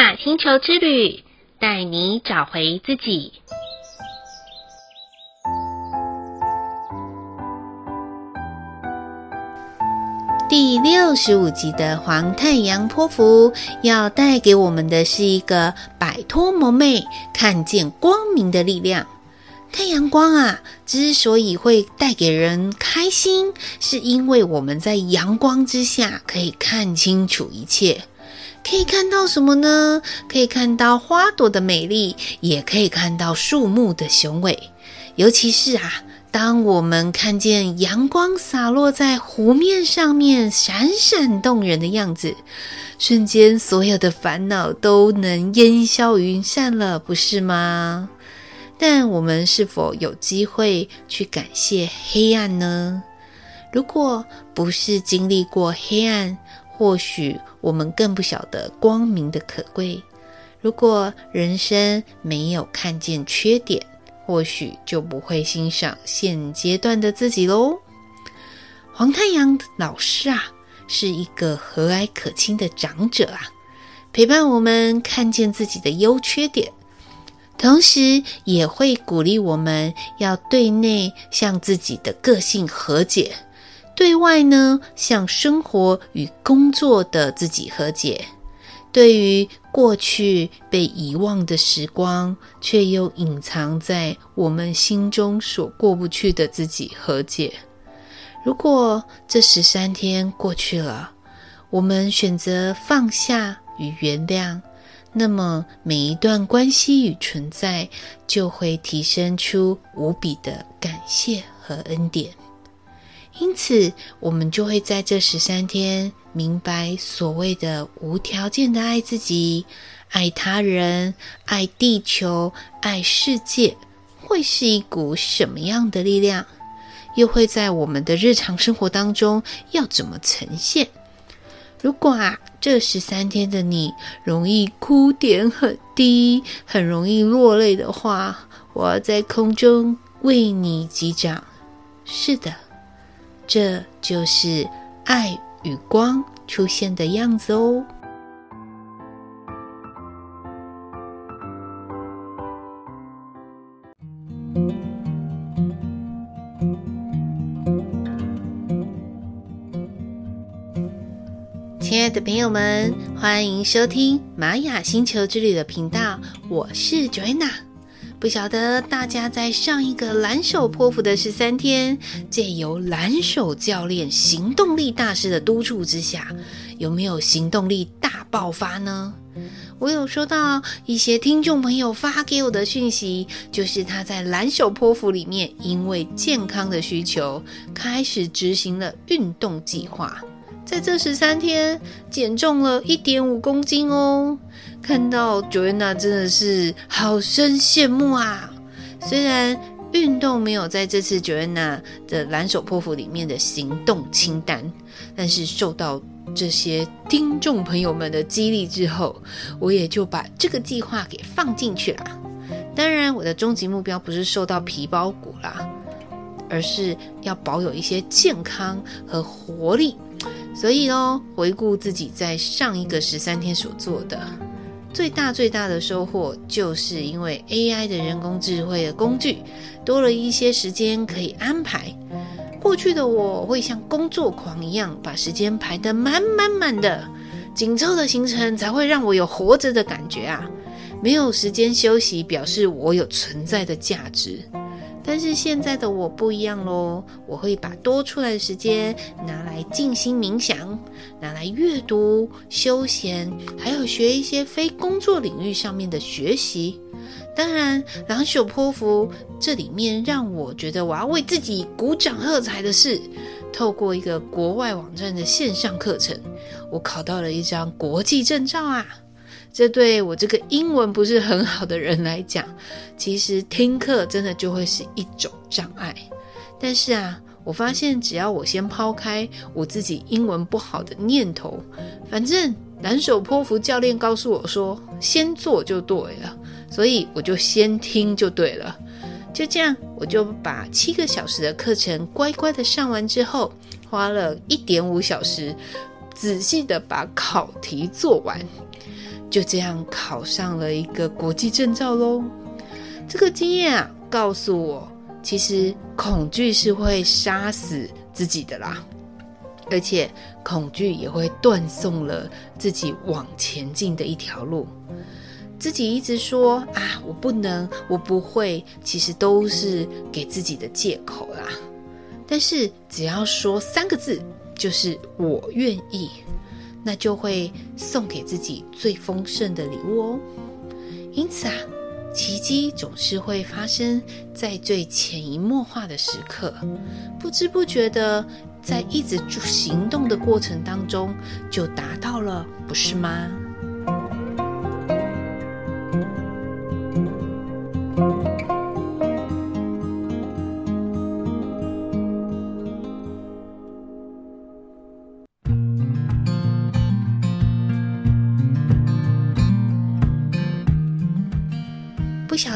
雅星球之旅，带你找回自己。第六十五集的黄太阳波符要带给我们的是一个摆脱蒙昧、看见光明的力量。太阳光啊，之所以会带给人开心，是因为我们在阳光之下可以看清楚一切。可以看到什么呢？可以看到花朵的美丽，也可以看到树木的雄伟。尤其是啊，当我们看见阳光洒落在湖面上面，闪闪动人的样子，瞬间所有的烦恼都能烟消云散了，不是吗？但我们是否有机会去感谢黑暗呢？如果不是经历过黑暗，或许我们更不晓得光明的可贵。如果人生没有看见缺点，或许就不会欣赏现阶段的自己喽。黄太阳老师啊，是一个和蔼可亲的长者啊，陪伴我们看见自己的优缺点，同时也会鼓励我们要对内向自己的个性和解。对外呢，向生活与工作的自己和解；对于过去被遗忘的时光，却又隐藏在我们心中所过不去的自己和解。如果这十三天过去了，我们选择放下与原谅，那么每一段关系与存在，就会提升出无比的感谢和恩典。因此，我们就会在这十三天明白所谓的无条件的爱自己、爱他人、爱地球、爱世界，会是一股什么样的力量？又会在我们的日常生活当中要怎么呈现？如果啊，这十三天的你容易哭点很低，很容易落泪的话，我要在空中为你击掌。是的。这就是爱与光出现的样子哦。亲爱的朋友们，欢迎收听玛雅星球之旅的频道，我是 Joanna。不晓得大家在上一个蓝手波符的十三天，借由蓝手教练行动力大师的督促之下，有没有行动力大爆发呢？我有收到一些听众朋友发给我的讯息，就是他在蓝手波符里面，因为健康的需求，开始执行了运动计划。在这十三天减重了一点五公斤哦，看到 Joanna 真的是好生羡慕啊！虽然运动没有在这次 Joanna 的蓝手破釜里面的行动清单，但是受到这些听众朋友们的激励之后，我也就把这个计划给放进去了。当然，我的终极目标不是瘦到皮包骨啦，而是要保有一些健康和活力。所以哦，回顾自己在上一个十三天所做的最大最大的收获，就是因为 AI 的人工智慧的工具多了一些时间可以安排。过去的我会像工作狂一样，把时间排得满满满的，紧凑的行程才会让我有活着的感觉啊！没有时间休息，表示我有存在的价值。但是现在的我不一样喽，我会把多出来的时间拿来静心冥想，拿来阅读、休闲，还有学一些非工作领域上面的学习。当然，蓝手波符这里面让我觉得我要为自己鼓掌喝彩的是，透过一个国外网站的线上课程，我考到了一张国际证照啊！这对我这个英文不是很好的人来讲，其实听课真的就会是一种障碍。但是啊，我发现只要我先抛开我自己英文不好的念头，反正蓝手波符教练告诉我说，先做就对了，所以我就先听就对了。就这样，我就把七个小时的课程乖乖的上完之后，花了一点五小时，仔细的把考题做完。就这样考上了一个国际证照喽。这个经验啊，告诉我，其实恐惧是会杀死自己的啦，而且恐惧也会断送了自己往前进的一条路。自己一直说啊，我不能，我不会，其实都是给自己的借口啦。但是只要说三个字，就是我愿意，那就会送给自己最丰盛的礼物哦。因此啊，奇迹总是会发生在最潜移默化的时刻，不知不觉的，在一直行动的过程当中就达到了，不是吗？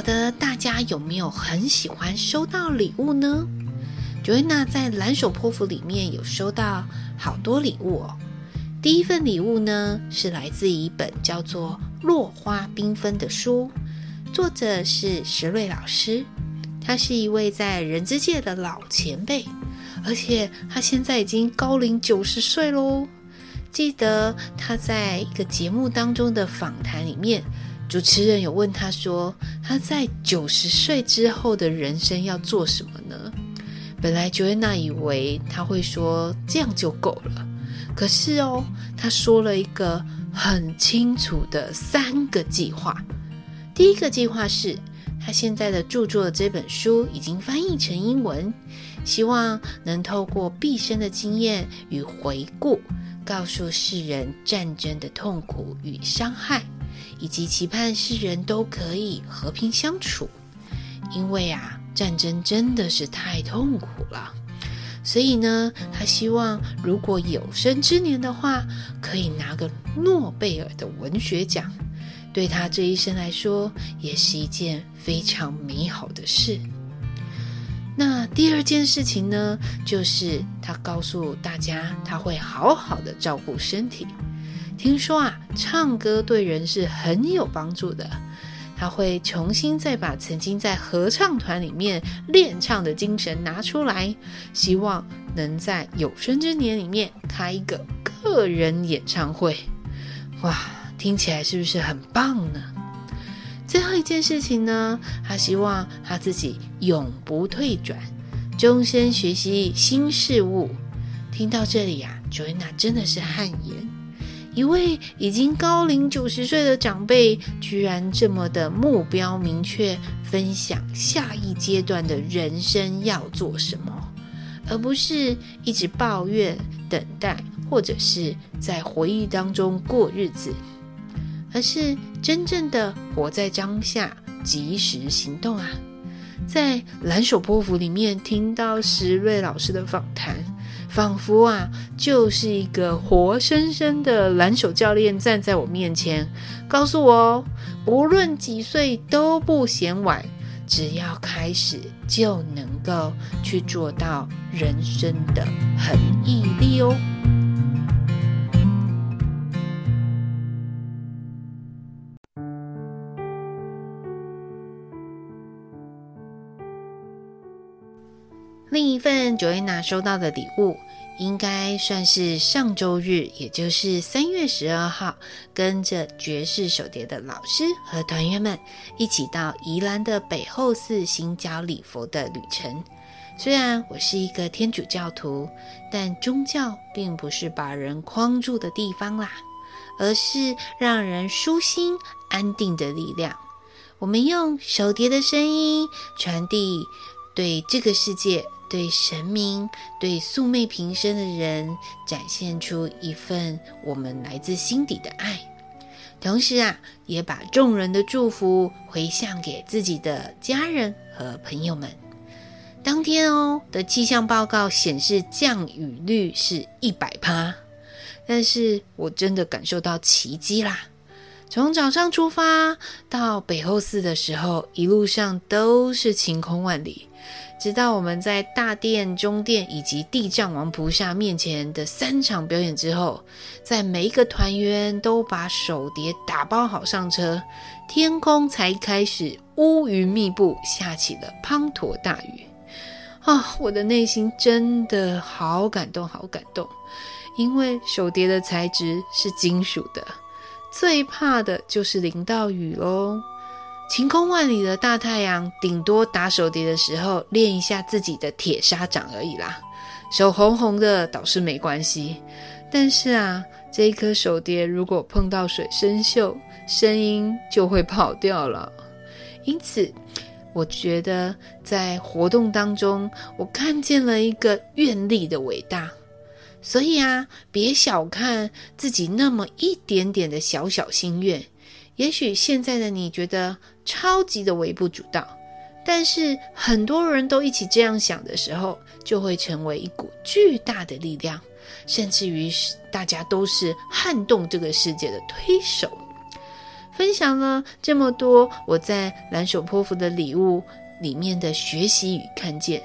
得大家有没有很喜欢收到礼物呢？Joanna 在蓝手波符里面有收到好多礼物哦。第一份礼物呢，是来自一本叫做《落花缤纷》的书，作者是石瑞老师，他是一位在人之界的老前辈，而且他现在已经高龄九十岁喽。记得他在一个节目当中的访谈里面。主持人有问他说：“他在九十岁之后的人生要做什么呢？”本来 Joanna 以为他会说这样就够了，可是哦，他说了一个很清楚的三个计划。第一个计划是他现在的著作这本书已经翻译成英文，希望能透过毕生的经验与回顾，告诉世人战争的痛苦与伤害。以及期盼世人都可以和平相处，因为啊，战争真的是太痛苦了。所以呢，他希望如果有生之年的话，可以拿个诺贝尔的文学奖，对他这一生来说，也是一件非常美好的事。那第二件事情呢，就是他告诉大家，他会好好的照顾身体。听说啊，唱歌对人是很有帮助的。他会重新再把曾经在合唱团里面练唱的精神拿出来，希望能在有生之年里面开一个个人演唱会。哇，听起来是不是很棒呢？最后一件事情呢，他希望他自己永不退转，终身学习新事物。听到这里啊，Joanna 真的是汗颜。一位已经高龄九十岁的长辈，居然这么的目标明确，分享下一阶段的人生要做什么，而不是一直抱怨、等待，或者是在回忆当中过日子，而是真正的活在当下，及时行动啊！在蓝手波符里面听到石瑞老师的访谈。仿佛啊，就是一个活生生的蓝手教练站在我面前，告诉我哦，无论几岁都不嫌晚，只要开始就能够去做到人生的恒毅力哦。另一份 Joanna 收到的礼物，应该算是上周日，也就是三月十二号，跟着爵士手碟的老师和团员们一起到宜兰的北后寺行脚礼佛的旅程。虽然我是一个天主教徒，但宗教并不是把人框住的地方啦，而是让人舒心安定的力量。我们用手碟的声音传递对这个世界。对神明、对素昧平生的人，展现出一份我们来自心底的爱，同时啊，也把众人的祝福回向给自己的家人和朋友们。当天哦的气象报告显示降雨率是一百趴，但是我真的感受到奇迹啦！从早上出发到北后寺的时候，一路上都是晴空万里。直到我们在大殿、中殿以及地藏王菩萨面前的三场表演之后，在每一个团员都把手碟打包好上车，天空才开始乌云密布，下起了滂沱大雨。啊，我的内心真的好感动，好感动，因为手碟的材质是金属的，最怕的就是淋到雨喽。晴空万里的大太阳，顶多打手碟的时候练一下自己的铁砂掌而已啦，手红红的倒是没关系。但是啊，这一颗手碟如果碰到水生锈，声音就会跑掉了。因此，我觉得在活动当中，我看见了一个愿力的伟大。所以啊，别小看自己那么一点点的小小心愿。也许现在的你觉得超级的微不足道，但是很多人都一起这样想的时候，就会成为一股巨大的力量，甚至于是大家都是撼动这个世界的推手。分享了这么多我在蓝手波符的礼物里面的学习与看见。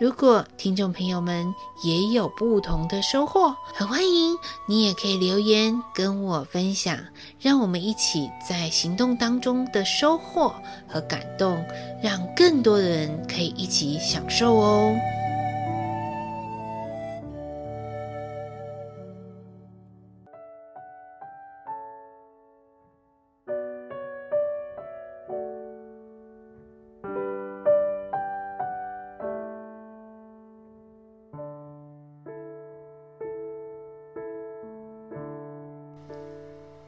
如果听众朋友们也有不同的收获，很欢迎你也可以留言跟我分享，让我们一起在行动当中的收获和感动，让更多的人可以一起享受哦。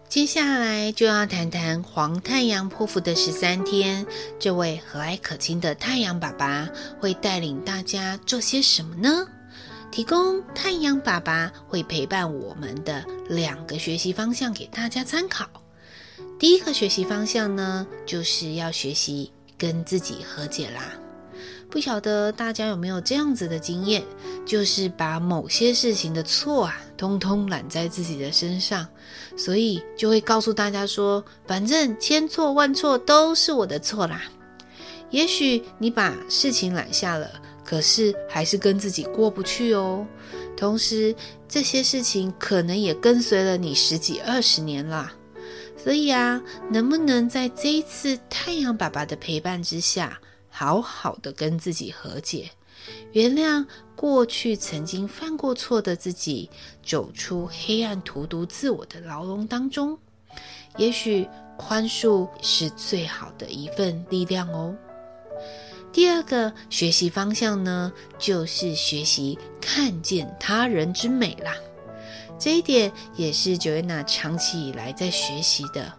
接下来就要谈谈黄太阳泼妇的十三天，这位和蔼可亲的太阳爸爸会带领大家做些什么呢？提供太阳爸爸会陪伴我们的两个学习方向给大家参考。第一个学习方向呢，就是要学习跟自己和解啦。不晓得大家有没有这样子的经验，就是把某些事情的错啊，通通揽在自己的身上，所以就会告诉大家说，反正千错万错都是我的错啦。也许你把事情揽下了，可是还是跟自己过不去哦。同时，这些事情可能也跟随了你十几二十年啦。所以啊，能不能在这一次太阳爸爸的陪伴之下，好好的跟自己和解，原谅过去曾经犯过错的自己，走出黑暗荼毒自我的牢笼当中。也许宽恕是最好的一份力量哦。第二个学习方向呢，就是学习看见他人之美啦。这一点也是 Joanna 长期以来在学习的。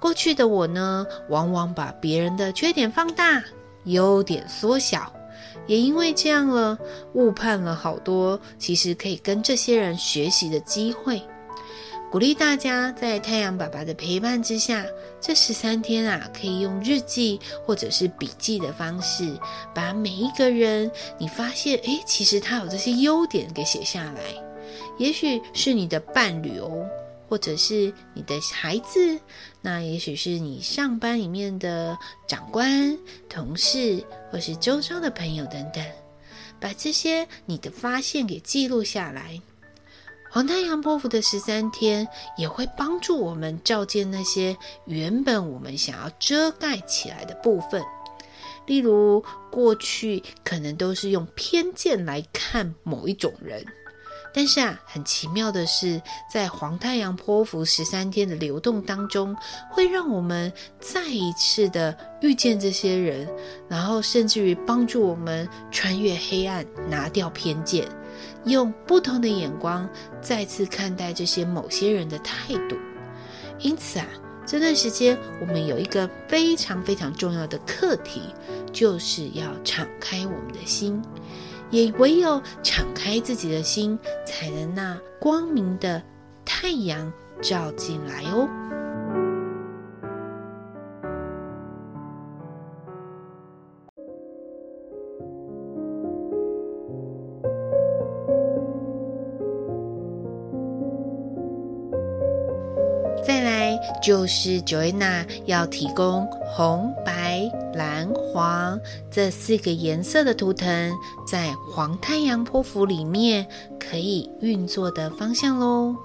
过去的我呢，往往把别人的缺点放大。优点缩小，也因为这样了，误判了好多其实可以跟这些人学习的机会。鼓励大家在太阳爸爸的陪伴之下，这十三天啊，可以用日记或者是笔记的方式，把每一个人你发现，诶，其实他有这些优点给写下来。也许是你的伴侣哦。或者是你的孩子，那也许是你上班里面的长官、同事，或是周遭的朋友等等，把这些你的发现给记录下来。黄太阳波符的十三天也会帮助我们照见那些原本我们想要遮盖起来的部分，例如过去可能都是用偏见来看某一种人。但是啊，很奇妙的是，在黄太阳泼伏十三天的流动当中，会让我们再一次的遇见这些人，然后甚至于帮助我们穿越黑暗，拿掉偏见，用不同的眼光再次看待这些某些人的态度。因此啊，这段时间我们有一个非常非常重要的课题，就是要敞开我们的心。也唯有敞开自己的心，才能那光明的太阳照进来哦。就是 Joanna 要提供红、白、蓝、黄这四个颜色的图腾，在黄太阳波符里面可以运作的方向喽。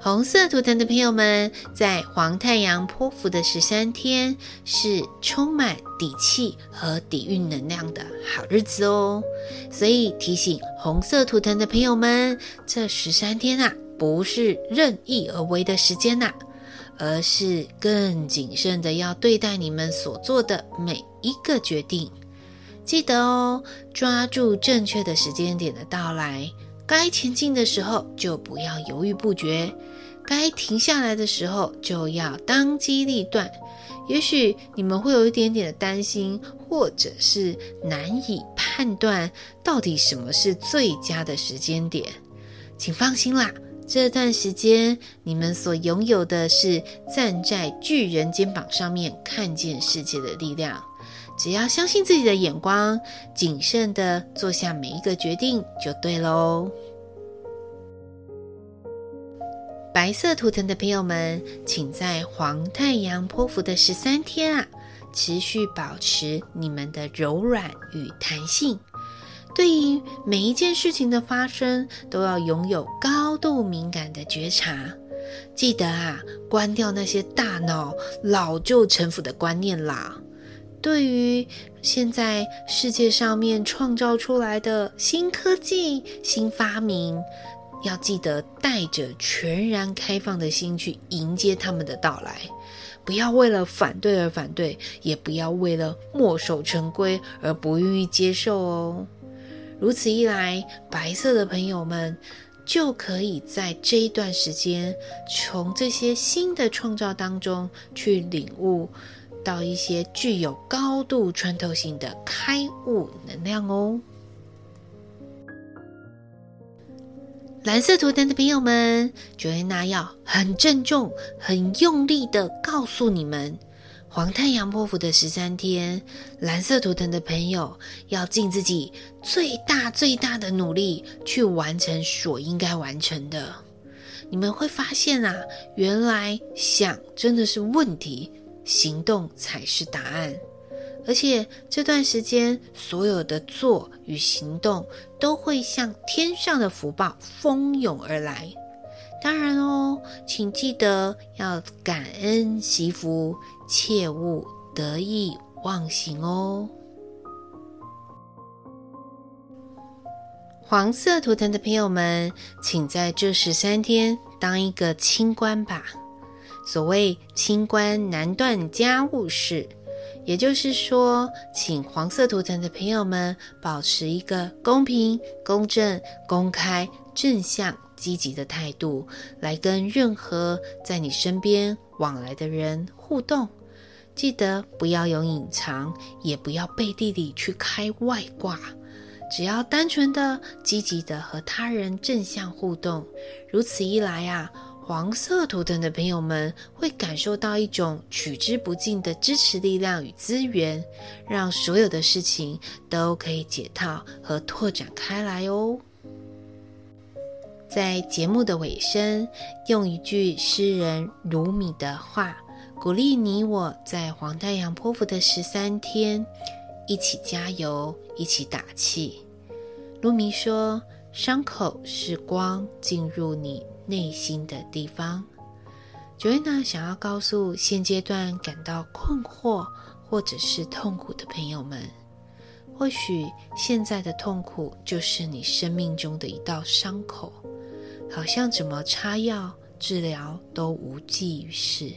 红色图腾的朋友们，在黄太阳波符的十三天，是充满底气和底蕴能量的好日子哦。所以提醒红色图腾的朋友们，这十三天啊，不是任意而为的时间呐、而是更谨慎的要对待你们所做的每一个决定。记得哦，抓住正确的时间点的到来。该前进的时候，就不要犹豫不决；该停下来的时候，就要当机立断。也许你们会有一点点的担心，或者是难以判断到底什么是最佳的时间点。请放心啦，这段时间你们所拥有的是站在巨人肩膀上面看见世界的力量。只要相信自己的眼光，谨慎的做下每一个决定，就对喽。白色图腾的朋友们，请在黄太阳波符的十三天啊，持续保持你们的柔软与弹性。对于每一件事情的发生，都要拥有高度敏感的觉察。记得啊，关掉那些大脑老旧陈腐的观念啦。对于现在世界上面创造出来的新科技、新发明，要记得带着全然开放的心去迎接他们的到来，不要为了反对而反对，也不要为了墨守成规而不愿意接受哦。如此一来，白色的朋友们就可以在这一段时间，从这些新的创造当中去领悟。到一些具有高度穿透性的开悟能量哦。蓝色图腾的朋友们，Joanna 要很郑重、很用力的告诉你们：黄太阳波符的十三天，蓝色图腾的朋友要尽自己最大最大的努力去完成所应该完成的。你们会发现啊，原来想真的是问题。行动才是答案，而且这段时间所有的做与行动都会像天上的福报蜂拥而来。当然哦，请记得要感恩惜福，切勿得意忘形哦。黄色图腾的朋友们，请在这十三天当一个清官吧。所谓清官难断家务事，也就是说，请黄色图腾的朋友们保持一个公平、公正、公开、正向、积极的态度，来跟任何在你身边往来的人互动。记得不要有隐藏，也不要背地里去开外挂，只要单纯的、积极的和他人正向互动。如此一来啊。黄色图腾的朋友们会感受到一种取之不尽的支持力量与资源，让所有的事情都可以解套和拓展开来哦。在节目的尾声，用一句诗人鲁米的话，鼓励你我在黄太阳波符的十三天，一起加油，一起打气。鲁米说：“伤口是光进入你。”内心的地方，Joanna 想要告诉现阶段感到困惑或者是痛苦的朋友们，或许现在的痛苦就是你生命中的一道伤口，好像怎么擦药治疗都无济于事，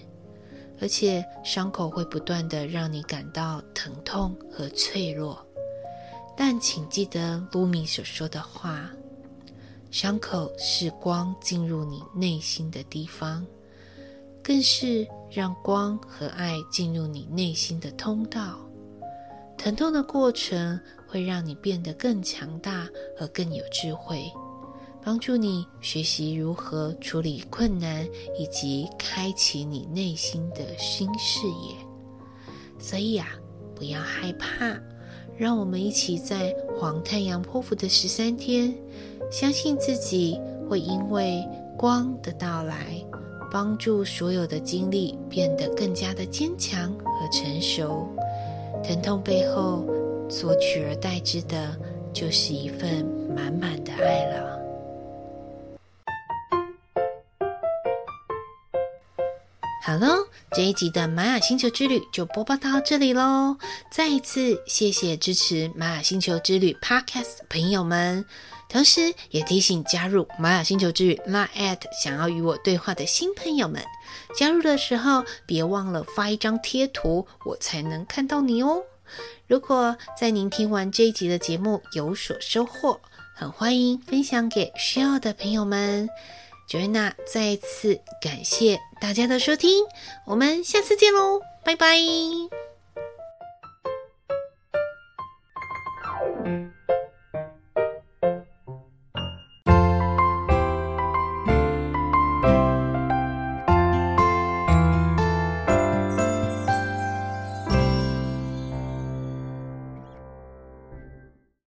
而且伤口会不断的让你感到疼痛和脆弱。但请记得鲁米所说的话。伤口是光进入你内心的地方，更是让光和爱进入你内心的通道。疼痛的过程会让你变得更强大和更有智慧，帮助你学习如何处理困难，以及开启你内心的新视野。所以啊，不要害怕，让我们一起在黄太阳波符的十三天。相信自己会因为光的到来，帮助所有的经历变得更加的坚强和成熟。疼痛背后所取而代之的，就是一份满满的爱了。好喽，这一集的玛雅星球之旅就播报到这里喽。再一次谢谢支持玛雅星球之旅 Podcast 的朋友们，同时也提醒加入玛雅星球之旅 Line@ 想要与我对话的新朋友们，加入的时候别忘了发一张贴图，我才能看到你哦。如果在您听完这一集的节目有所收获，很欢迎分享给需要的朋友们。Joanna 再次感谢大家的收听，我们下次见喽，拜拜。